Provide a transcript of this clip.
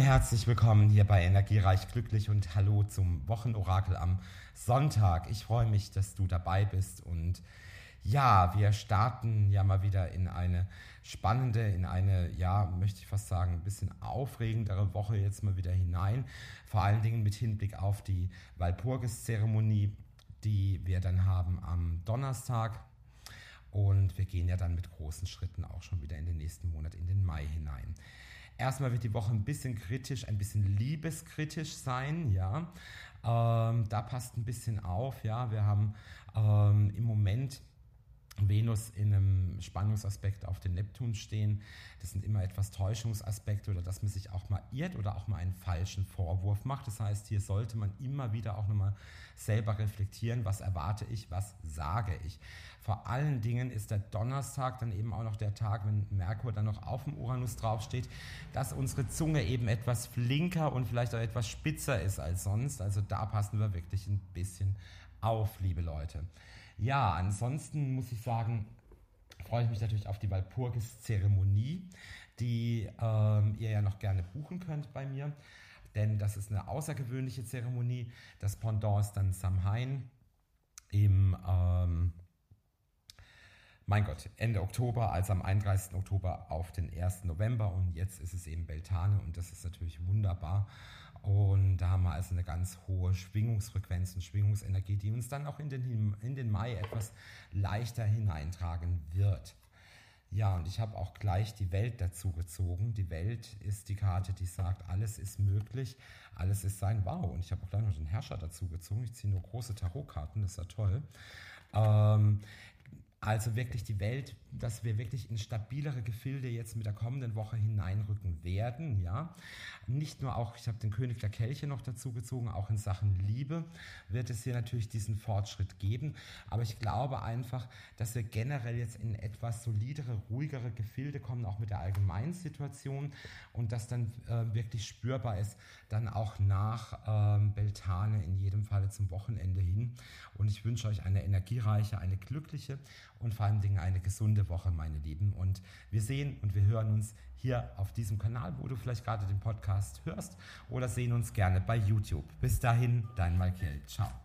herzlich willkommen hier bei Energiereich Glücklich und hallo zum Wochenorakel am Sonntag. Ich freue mich, dass du dabei bist und ja, wir starten ja mal wieder in eine spannende, in eine, ja, möchte ich fast sagen, ein bisschen aufregendere Woche jetzt mal wieder hinein. Vor allen Dingen mit Hinblick auf die Walpurgis-Zeremonie, die wir dann haben am Donnerstag. Und wir gehen ja dann mit großen Schritten auch schon wieder in den nächsten Monat, in den Mai hinein. Erstmal wird die Woche ein bisschen kritisch, ein bisschen liebeskritisch sein, ja. Ähm, da passt ein bisschen auf, ja. Wir haben ähm, im Moment Venus in einem Spannungsaspekt auf den Neptun stehen. Das sind immer etwas Täuschungsaspekte oder dass man sich auch mal irrt oder auch mal einen falschen Vorwurf macht. Das heißt, hier sollte man immer wieder auch nochmal selber reflektieren, was erwarte ich, was sage ich. Vor allen Dingen ist der Donnerstag dann eben auch noch der Tag, wenn Merkur dann noch auf dem Uranus draufsteht, dass unsere Zunge eben etwas flinker und vielleicht auch etwas spitzer ist als sonst. Also da passen wir wirklich ein bisschen auf, liebe Leute. Ja, ansonsten muss ich sagen, freue ich mich natürlich auf die Walpurgis-Zeremonie, die ähm, ihr ja noch gerne buchen könnt bei mir. Denn das ist eine außergewöhnliche Zeremonie. Das Pendant ist dann Samhain im, ähm, mein Gott, Ende Oktober, also am 31. Oktober auf den 1. November. Und jetzt ist es eben Beltane und das ist natürlich wunderbar. Und da haben wir also eine ganz hohe Schwingungsfrequenz und Schwingungsenergie, die uns dann auch in den, in den Mai etwas leichter hineintragen wird. Ja, und ich habe auch gleich die Welt dazu gezogen. Die Welt ist die Karte, die sagt, alles ist möglich, alles ist sein Wow. Und ich habe auch gleich noch den Herrscher dazu gezogen. Ich ziehe nur große Tarotkarten, das ist ja toll. Ähm, also wirklich die Welt, dass wir wirklich in stabilere Gefilde jetzt mit der kommenden Woche hineinrücken werden, ja. Nicht nur auch, ich habe den König der Kelche noch dazu gezogen, auch in Sachen Liebe wird es hier natürlich diesen Fortschritt geben. Aber ich glaube einfach, dass wir generell jetzt in etwas solidere, ruhigere Gefilde kommen, auch mit der allgemeinen Situation und dass dann äh, wirklich spürbar ist, dann auch nach ähm, Beltane in jedem Falle zum Wochenende hin. Und ich wünsche euch eine energiereiche, eine glückliche und vor allen Dingen eine gesunde Woche, meine Lieben. Und wir sehen und wir hören uns hier auf diesem Kanal, wo du vielleicht gerade den Podcast hörst, oder sehen uns gerne bei YouTube. Bis dahin, dein Michael. Ciao.